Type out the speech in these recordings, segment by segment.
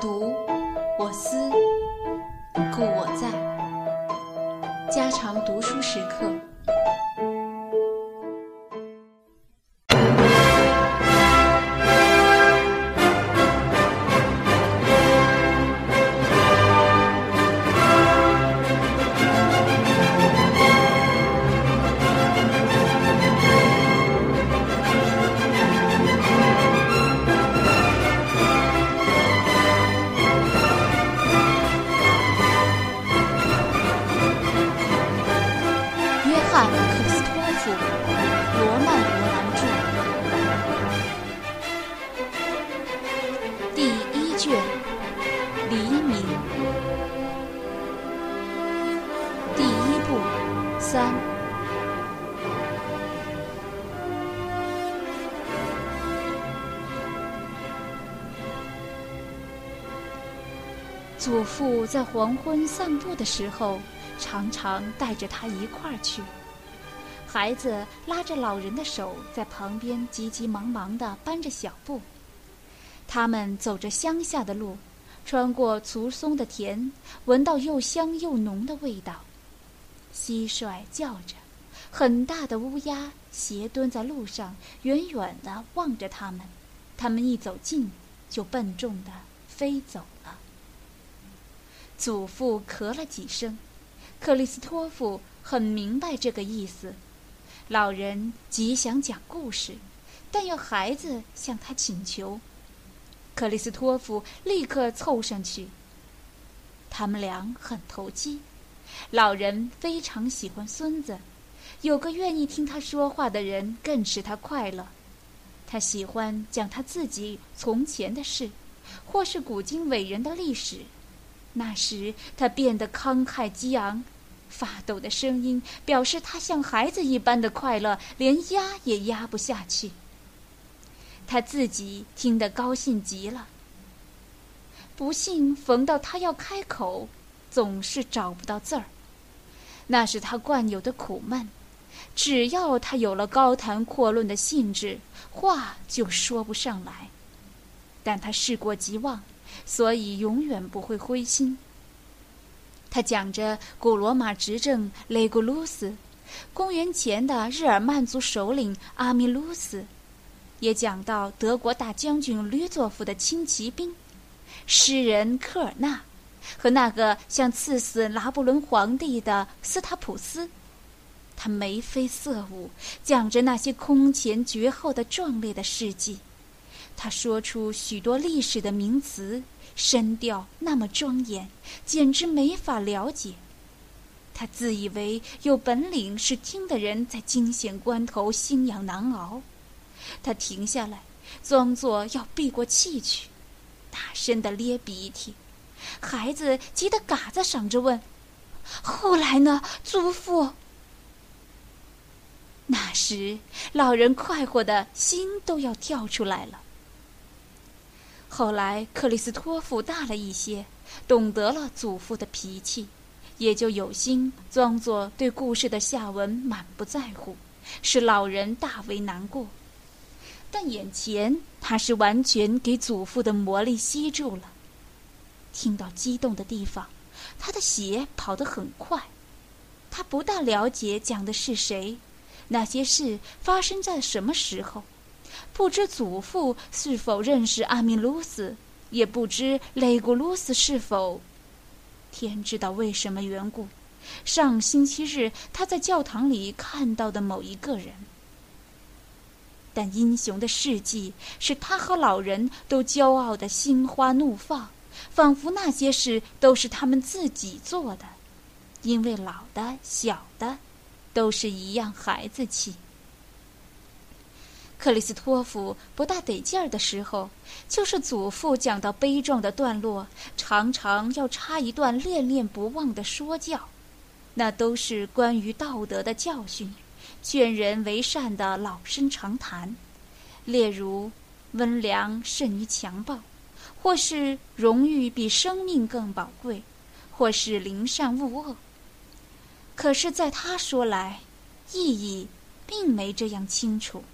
读，我思，故我在。家常读书时刻。祖父在黄昏散步的时候，常常带着他一块儿去。孩子拉着老人的手，在旁边急急忙忙地搬着小步。他们走着乡下的路，穿过粗松的田，闻到又香又浓的味道。蟋蟀叫着，很大的乌鸦斜蹲在路上，远远地望着他们。他们一走近，就笨重地飞走。祖父咳了几声，克里斯托夫很明白这个意思。老人极想讲故事，但要孩子向他请求。克里斯托夫立刻凑上去。他们俩很投机。老人非常喜欢孙子，有个愿意听他说话的人更使他快乐。他喜欢讲他自己从前的事，或是古今伟人的历史。那时他变得慷慨激昂，发抖的声音表示他像孩子一般的快乐，连压也压不下去。他自己听得高兴极了。不幸逢到他要开口，总是找不到字儿，那是他惯有的苦闷。只要他有了高谈阔论的兴致，话就说不上来。但他事过即忘。所以永远不会灰心。他讲着古罗马执政雷古鲁斯，公元前的日耳曼族首领阿米鲁斯，也讲到德国大将军吕佐夫的轻骑兵，诗人科尔纳，和那个想刺死拿破仑皇帝的斯塔普斯。他眉飞色舞，讲着那些空前绝后的壮烈的事迹。他说出许多历史的名词，声调那么庄严，简直没法了解。他自以为有本领，使听的人在惊险关头心痒难熬。他停下来，装作要闭过气去，大声的咧鼻涕。孩子急得嘎子嗓着问：“后来呢，祖父？”那时，老人快活的心都要跳出来了。后来，克里斯托夫大了一些，懂得了祖父的脾气，也就有心装作对故事的下文满不在乎，使老人大为难过。但眼前他是完全给祖父的魔力吸住了。听到激动的地方，他的血跑得很快。他不大了解讲的是谁，那些事发生在什么时候。不知祖父是否认识阿米卢斯，也不知雷古鲁斯是否。天知道为什么缘故，上星期日他在教堂里看到的某一个人。但英雄的事迹使他和老人都骄傲的心花怒放，仿佛那些事都是他们自己做的，因为老的、小的，都是一样孩子气。克里斯托弗不大得劲儿的时候，就是祖父讲到悲壮的段落，常常要插一段恋恋不忘的说教，那都是关于道德的教训，劝人为善的老生常谈，例如温良胜于强暴，或是荣誉比生命更宝贵，或是临善勿恶。可是，在他说来，意义并没这样清楚。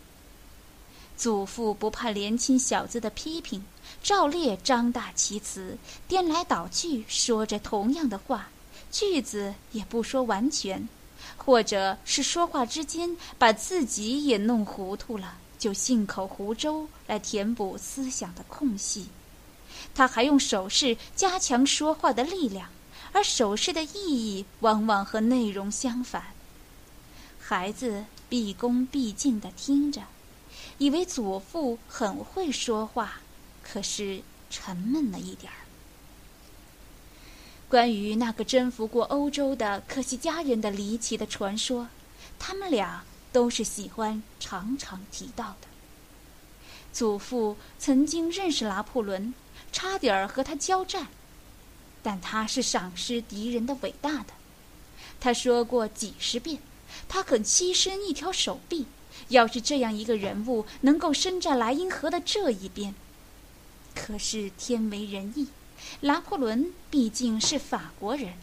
祖父不怕年轻小子的批评，照例张大其词，颠来倒去说着同样的话，句子也不说完全，或者是说话之间把自己也弄糊涂了，就信口胡诌来填补思想的空隙。他还用手势加强说话的力量，而手势的意义往往和内容相反。孩子毕恭毕敬地听着。以为祖父很会说话，可是沉闷了一点儿。关于那个征服过欧洲的科西嘉人的离奇的传说，他们俩都是喜欢常常提到的。祖父曾经认识拿破仑，差点儿和他交战，但他是赏识敌人的伟大的。他说过几十遍，他肯牺牲一条手臂。要是这样一个人物能够生在莱茵河的这一边，可是天为人意，拿破仑毕竟是法国人，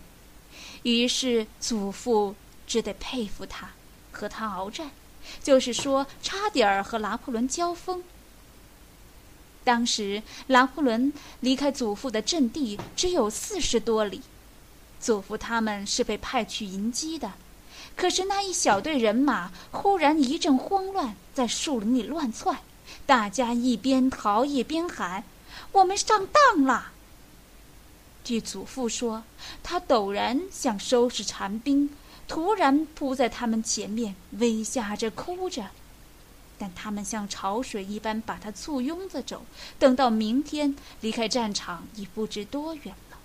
于是祖父只得佩服他，和他鏖战，就是说差点儿和拿破仑交锋。当时拿破仑离开祖父的阵地只有四十多里，祖父他们是被派去迎击的。可是那一小队人马忽然一阵慌乱，在树林里乱窜，大家一边逃一边喊：“我们上当了！”据祖父说，他陡然想收拾残兵，突然扑在他们前面，微笑着哭着，但他们像潮水一般把他簇拥着走，等到明天离开战场已不知多远了。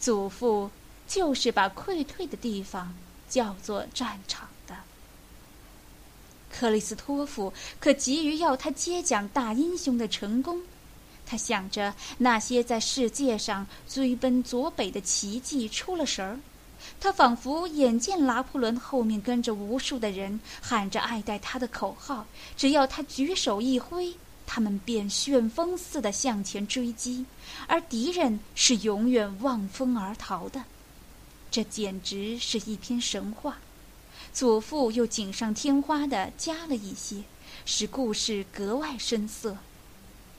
祖父就是把溃退的地方。叫做战场的。克里斯托夫可急于要他接讲大英雄的成功，他想着那些在世界上追奔左北的奇迹出了神儿，他仿佛眼见拿破仑后面跟着无数的人喊着爱戴他的口号，只要他举手一挥，他们便旋风似的向前追击，而敌人是永远望风而逃的。这简直是一篇神话，祖父又锦上添花的加了一些，使故事格外生涩。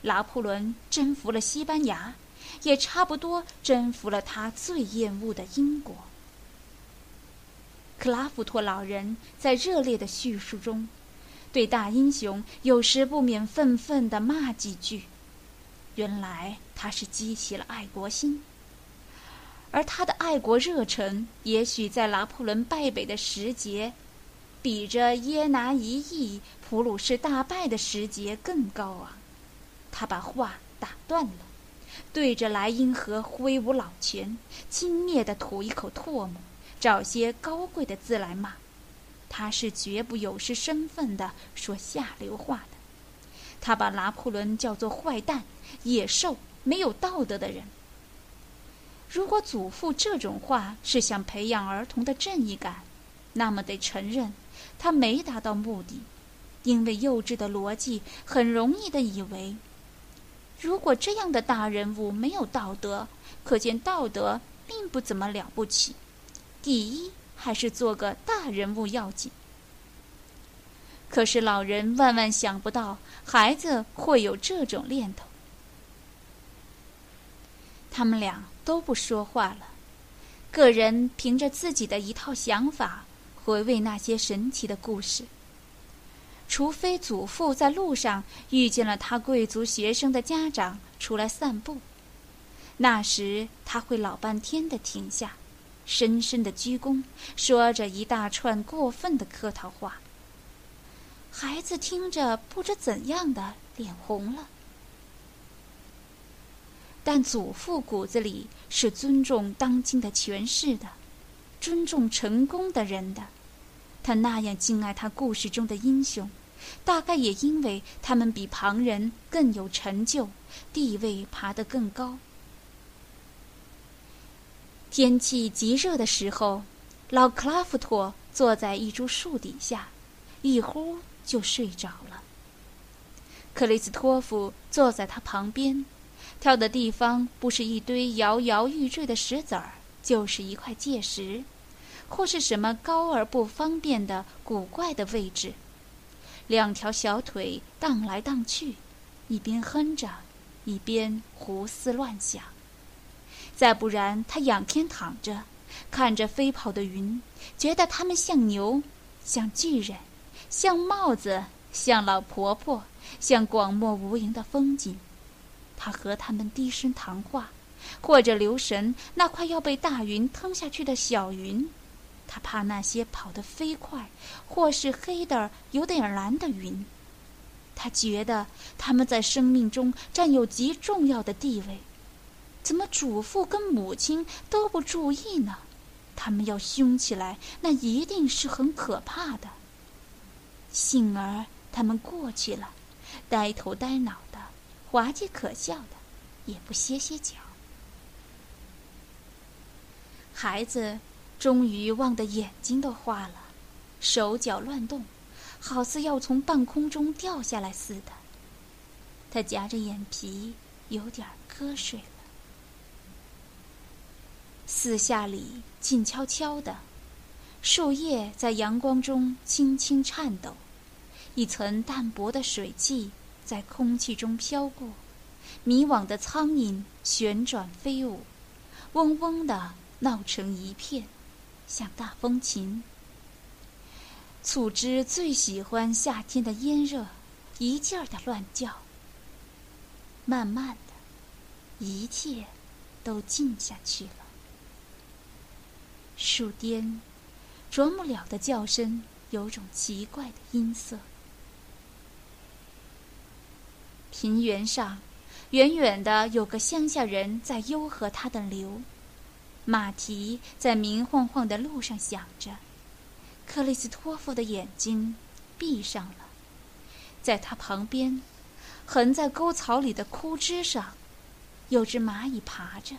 拿破仑征服了西班牙，也差不多征服了他最厌恶的英国。克拉夫托老人在热烈的叙述中，对大英雄有时不免愤愤的骂几句。原来他是激起了爱国心。而他的爱国热忱，也许在拿破仑败北的时节，比着耶拿一役、普鲁士大败的时节更高昂。他把话打断了，对着莱茵河挥舞老拳，轻蔑地吐一口唾沫，找些高贵的字来骂。他是绝不有失身份的说下流话的。他把拿破仑叫做坏蛋、野兽、没有道德的人。如果祖父这种话是想培养儿童的正义感，那么得承认他没达到目的，因为幼稚的逻辑很容易的以为，如果这样的大人物没有道德，可见道德并不怎么了不起，第一还是做个大人物要紧。可是老人万万想不到孩子会有这种念头，他们俩。都不说话了，个人凭着自己的一套想法回味那些神奇的故事。除非祖父在路上遇见了他贵族学生的家长出来散步，那时他会老半天的停下，深深的鞠躬，说着一大串过分的客套话。孩子听着不知怎样的脸红了。但祖父骨子里是尊重当今的权势的，尊重成功的人的。他那样敬爱他故事中的英雄，大概也因为他们比旁人更有成就，地位爬得更高。天气极热的时候，老克拉夫托坐在一株树底下，一呼就睡着了。克里斯托夫坐在他旁边。跳的地方不是一堆摇摇欲坠的石子儿，就是一块界石，或是什么高而不方便的古怪的位置。两条小腿荡来荡去，一边哼着，一边胡思乱想。再不然，他仰天躺着，看着飞跑的云，觉得它们像牛，像巨人，像帽子，像老婆婆，像广漠无垠的风景。他和他们低声谈话，或者留神那快要被大云吞下去的小云。他怕那些跑得飞快，或是黑的有点蓝的云。他觉得他们在生命中占有极重要的地位。怎么祖父跟母亲都不注意呢？他们要凶起来，那一定是很可怕的。幸而他们过去了，呆头呆脑，滑稽可笑的，也不歇歇脚。孩子。终于望得眼睛都花了，手脚乱动，好似要从半空中掉下来似的。他夹着眼皮，有点瞌睡了。四下里静悄悄的，树叶在阳光中轻轻颤抖，一层淡薄的水汽在空气中飘过，迷惘的苍蝇旋转飞舞，嗡嗡的闹成一片。像大风琴，醋汁最喜欢夏天的炎热，一劲儿的乱叫。慢慢的，一切都静下去了。树巅，啄木鸟的叫声有种奇怪的音色。平原上，远远的有个乡下人在悠和他的牛。马蹄在明晃晃的路上响着，克里斯托夫的眼睛闭上了，在他旁边，横在沟槽里的枯枝上，有只蚂蚁爬着。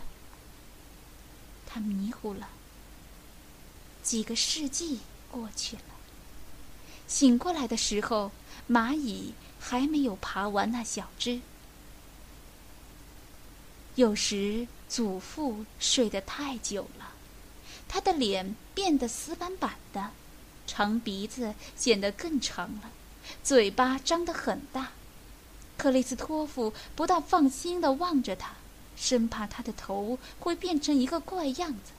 他迷糊了。几个世纪过去了，醒过来的时候，蚂蚁还没有爬完那小枝。有时。祖父睡得太久了，他的脸变得死板板的，长鼻子显得更长了，嘴巴张得很大。克里斯托夫不大放心地望着他，生怕他的头会变成一个怪样子。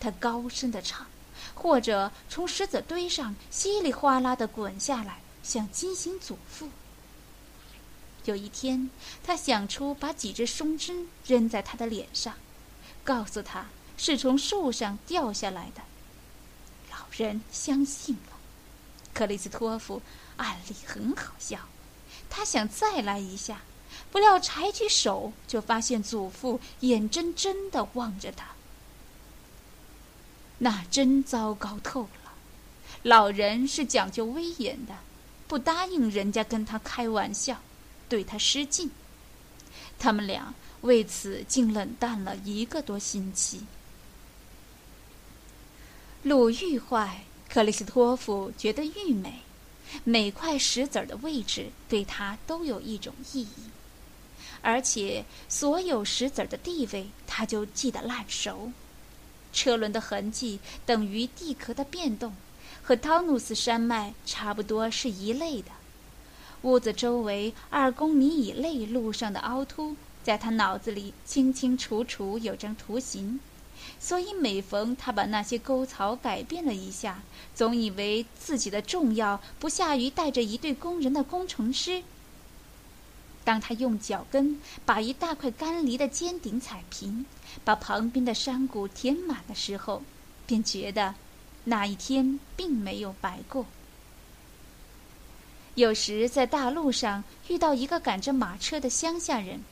他高声地唱，或者从石子堆上稀里哗啦地滚下来，想惊醒祖父。有一天，他想出把几只松针扔在他的脸上，告诉他是从树上掉下来的。老人相信了。克里斯托夫案例很好笑，他想再来一下，不料抬起手就发现祖父眼睁睁的望着他。那真糟糕透了。老人是讲究威严的，不答应人家跟他开玩笑。对他失敬，他们俩为此竟冷淡了一个多星期。路愈坏，克里斯托夫觉得愈美，每块石子儿的位置对他都有一种意义，而且所有石子儿的地位他就记得烂熟。车轮的痕迹等于地壳的变动，和汤努斯山脉差不多是一类的。屋子周围二公里以内路上的凹凸，在他脑子里清清楚楚有张图形，所以每逢他把那些沟槽改变了一下，总以为自己的重要不下于带着一队工人的工程师。当他用脚跟把一大块干梨的尖顶踩平，把旁边的山谷填满的时候，便觉得那一天并没有白过。有时在大路上遇到一个赶着马车的乡下人，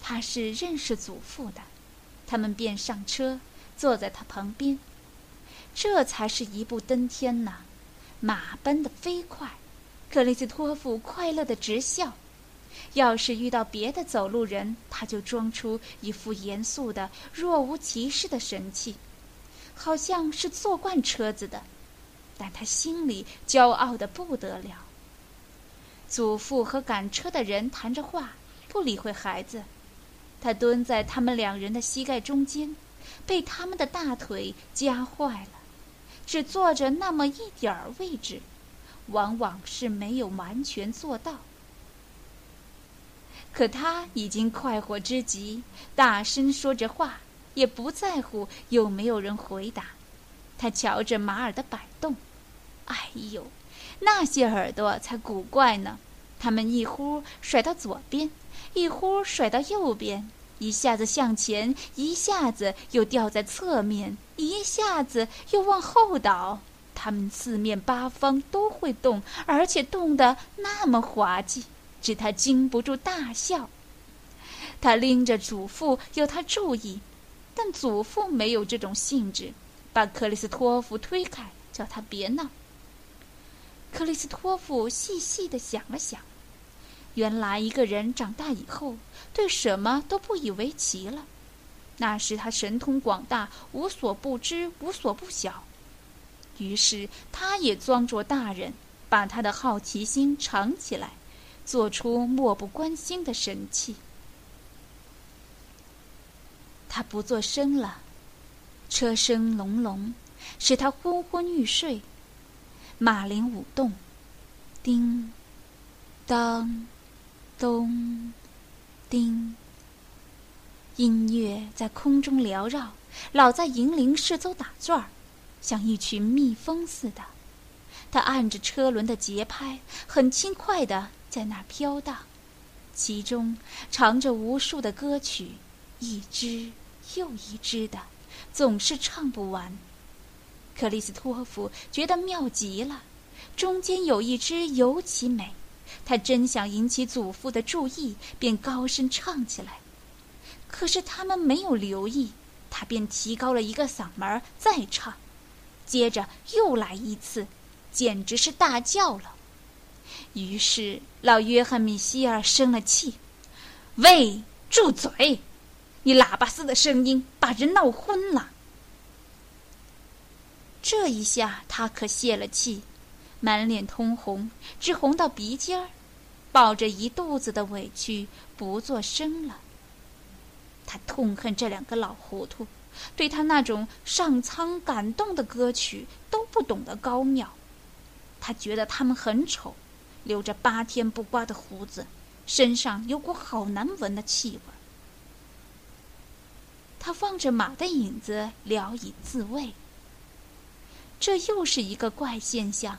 他是认识祖父的，他们便上车，坐在他旁边。这才是一步登天呐！马奔得飞快，克里斯托夫快乐的直笑。要是遇到别的走路人，他就装出一副严肃的、若无其事的神气，好像是坐惯车子的，但他心里骄傲的不得了。祖父和赶车的人谈着话，不理会孩子。他蹲在他们两人的膝盖中间，被他们的大腿夹坏了，只坐着那么一点儿位置，往往是没有完全做到。可他已经快活之极，大声说着话，也不在乎有没有人回答。他瞧着马耳的摆动，哎呦，那些耳朵才古怪呢！他们一忽甩到左边，一忽甩到右边，一下子向前，一下子又掉在侧面，一下子又往后倒。他们四面八方都会动，而且动得那么滑稽，使他禁不住大笑。他拎着祖父要他注意，但祖父没有这种兴致，把克里斯托夫推开，叫他别闹。克里斯托夫细细的想了想，原来一个人长大以后对什么都不以为奇了，那时他神通广大，无所不知，无所不晓。于是，他也装作大人，把他的好奇心藏起来，做出漠不关心的神气。他不做声了，车声隆隆，使他昏昏欲睡。马铃舞动，叮，当，咚，叮。音乐在空中缭绕，老在银铃四周打转儿。像一群蜜蜂似的，它按着车轮的节拍，很轻快的在那儿飘荡，其中藏着无数的歌曲，一支又一支的，总是唱不完。克里斯托夫觉得妙极了，中间有一支尤其美，他真想引起祖父的注意，便高声唱起来。可是他们没有留意，他便提高了一个嗓门再唱。接着又来一次，简直是大叫了。于是老约翰米歇尔生了气：“喂，住嘴！你喇叭似的声音把人闹昏了。”这一下他可泄了气，满脸通红，直红到鼻尖儿，抱着一肚子的委屈不作声了。他痛恨这两个老糊涂。对他那种上苍感动的歌曲都不懂得高妙，他觉得他们很丑，留着八天不刮的胡子，身上有股好难闻的气味。他望着马的影子，聊以自慰。这又是一个怪现象：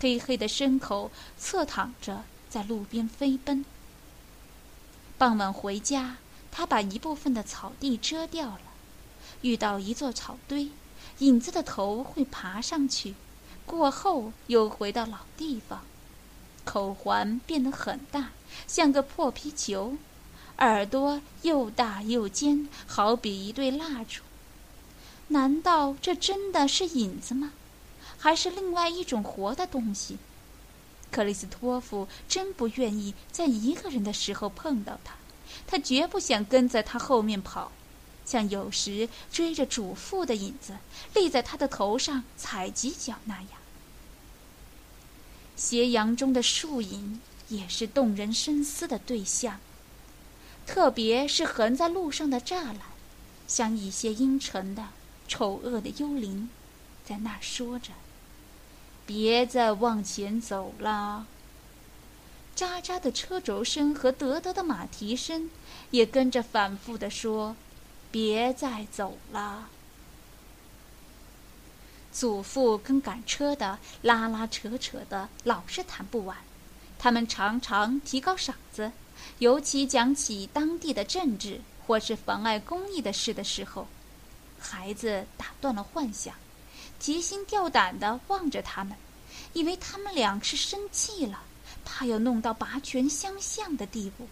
黑黑的牲口侧躺着在路边飞奔。傍晚回家，他把一部分的草地遮掉了。遇到一座草堆，影子的头会爬上去，过后又回到老地方。口环变得很大，像个破皮球，耳朵又大又尖，好比一对蜡烛。难道这真的是影子吗？还是另外一种活的东西？克里斯托夫真不愿意在一个人的时候碰到他，他绝不想跟在他后面跑。像有时追着主妇的影子，立在他的头上踩几脚那样。斜阳中的树影也是动人深思的对象，特别是横在路上的栅栏，像一些阴沉的、丑恶的幽灵，在那儿说着：“别再往前走了。”喳喳的车轴声和得得的马蹄声，也跟着反复的说。别再走了。祖父跟赶车的拉拉扯扯的，老是谈不完。他们常常提高嗓子，尤其讲起当地的政治或是妨碍公益的事的时候，孩子打断了幻想，提心吊胆的望着他们，以为他们俩是生气了，怕要弄到拔拳相向的地步。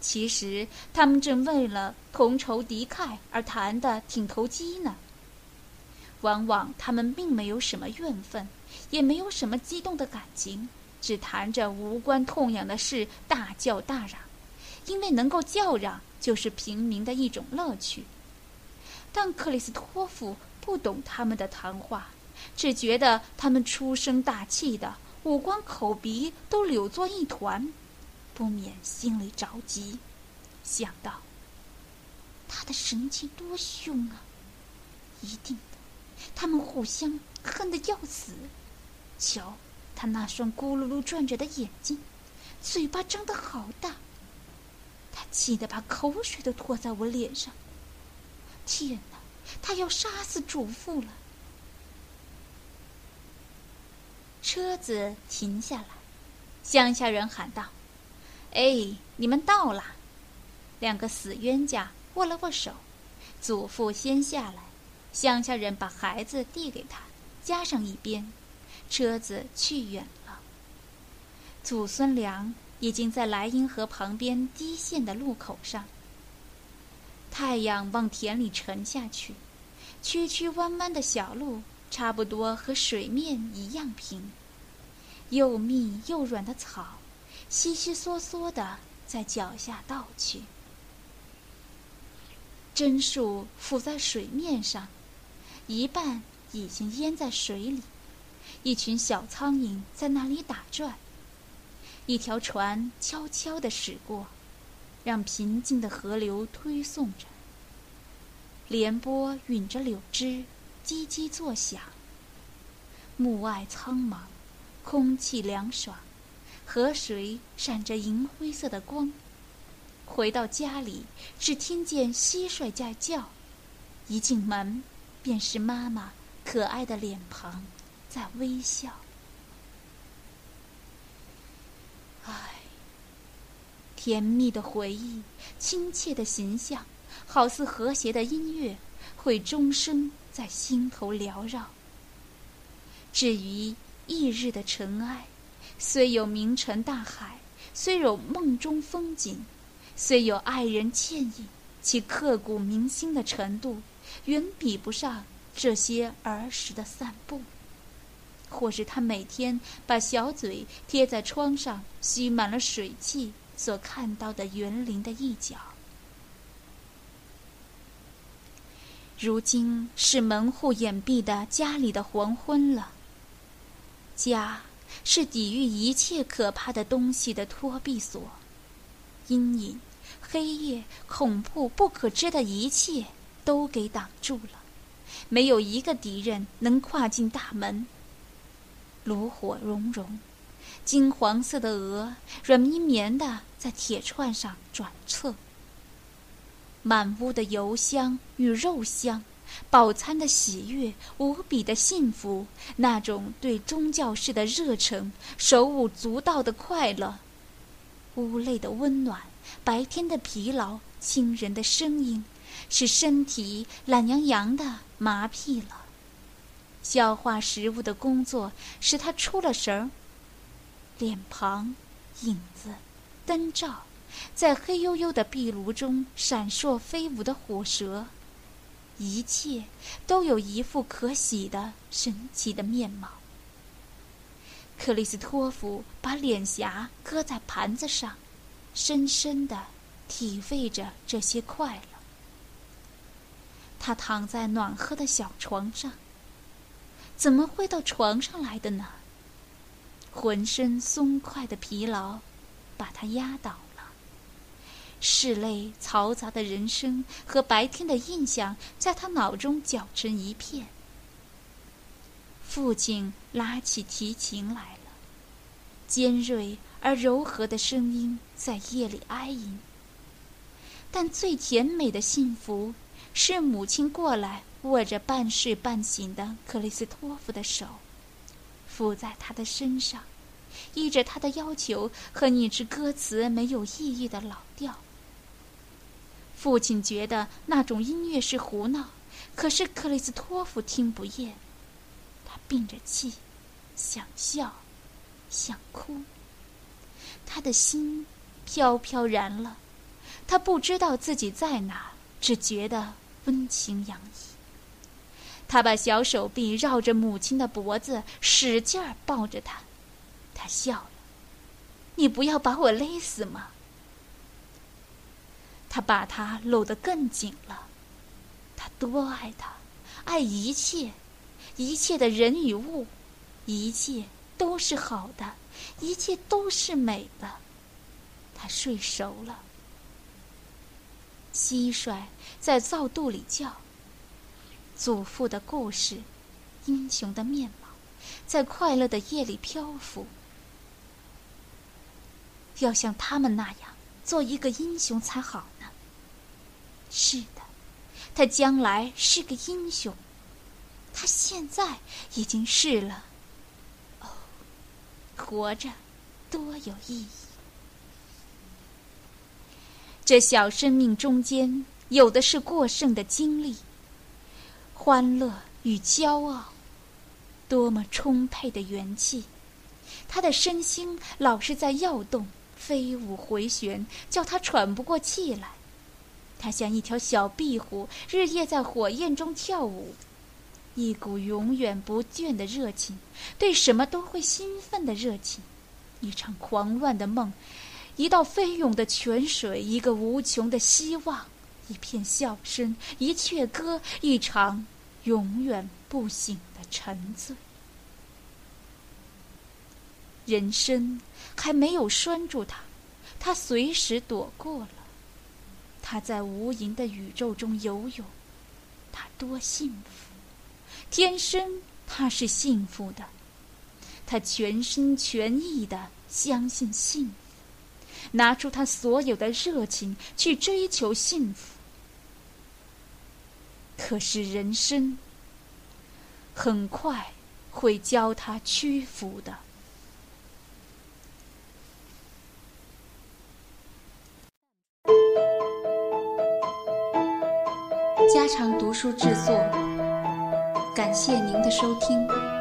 其实他们正为了同仇敌忾而谈得挺投机呢。往往他们并没有什么怨愤，也没有什么激动的感情，只谈着无关痛痒的事，大叫大嚷，因为能够叫嚷就是平民的一种乐趣。但克里斯托夫不懂他们的谈话，只觉得他们出声大气的，五官口鼻都扭作一团。不免心里着急，想到他的神气多凶啊！一定的，他们互相恨得要死，瞧，他那双咕噜噜转着的眼睛，嘴巴张得好大。他气得把口水都吐在我脸上。天哪，他要杀死主妇了！车子停下来，乡下人喊道：“哎，你们到了！”两个死冤家握了握手，祖父先下来，乡下人把孩子递给他，加上一边，车子去远了。祖孙俩已经在莱茵河旁边低陷的路口上。太阳往田里沉下去，曲曲弯弯的小路差不多和水面一样平，又密又软的草，稀稀嗦嗦的在脚下倒去。榛树浮在水面上，一半已经淹在水里。一群小苍蝇在那里打转。一条船悄悄地驶过，让平静的河流推送着。连波吮着柳枝，叽叽作响。暮外苍茫，空气凉爽，河水闪着银灰色的光。回到家里，只听见蟋蟀在叫。一进门，便是妈妈可爱的脸庞在微笑。唉，甜蜜的回忆，亲切的形象，好似和谐的音乐，会终生在心头缭绕。至于翌日的尘埃，虽有名尘大海，虽有梦中风景。虽有爱人倩影，其刻骨铭心的程度，远比不上这些儿时的散步，或是他每天把小嘴贴在窗上吸满了水汽所看到的园林的一角。如今是门户掩蔽的家里的黄昏了。家是抵御一切可怕的东西的托庇所。阴影、黑夜、恐怖、不可知的一切都给挡住了，没有一个敌人能跨进大门。炉火融融，金黄色的鹅软绵绵的在铁串上转侧。满屋的油香与肉香，饱餐的喜悦，无比的幸福，那种对宗教式的热忱，手舞足蹈的快乐。屋内的温暖，白天的疲劳，亲人的声音，使身体懒洋洋的麻痹了。消化食物的工作使他出了神儿。脸庞、影子、灯罩，在黑黝黝的壁炉中闪烁飞舞的火舌，一切都有一副可喜的神奇的面貌。克里斯托弗把脸颊搁在盘子上，深深的体味着这些快乐。他躺在暖和的小床上，怎么会到床上来的呢？浑身松快的疲劳把他压倒了，室内嘈杂的人声和白天的印象在他脑中搅成一片。父亲拉起提琴来了，尖锐而柔和的声音在夜里哀吟。但最甜美的幸福是母亲过来握着半睡半醒的克里斯托夫的手，伏在他的身上，依着他的要求和一支歌词没有意义的老调。父亲觉得那种音乐是胡闹，可是克里斯托夫听不厌。他屏着气，想笑，想哭。他的心飘飘然了，他不知道自己在哪，只觉得温情洋溢。他把小手臂绕着母亲的脖子，使劲儿抱着她。他笑了：“你不要把我勒死吗？”他把她搂得更紧了。他多爱她，爱一切。一切的人与物，一切都是好的，一切都是美的。他睡熟了。蟋蟀在灶肚里叫。祖父的故事，英雄的面貌，在快乐的夜里漂浮。要像他们那样做一个英雄才好呢。是的，他将来是个英雄，他现在已经是了。哦，活着多有意义！这小生命中间有的是过剩的经历，欢乐与骄傲，多么充沛的元气！他的身心老是在跃动。飞舞回旋，叫他喘不过气来。他像一条小壁虎，日夜在火焰中跳舞，一股永远不倦的热情，对什么都会兴奋的热情，一场狂乱的梦，一道飞涌的泉水，一个无穷的希望，一片笑声，一阙歌，一场永远不醒的沉醉。人生还没有拴住他，他随时躲过了。他在无垠的宇宙中游泳，他多幸福！天生他是幸福的，他全心全意的相信幸福，拿出他所有的热情去追求幸福。可是人生很快会教他屈服的。家常读书制作，感谢您的收听。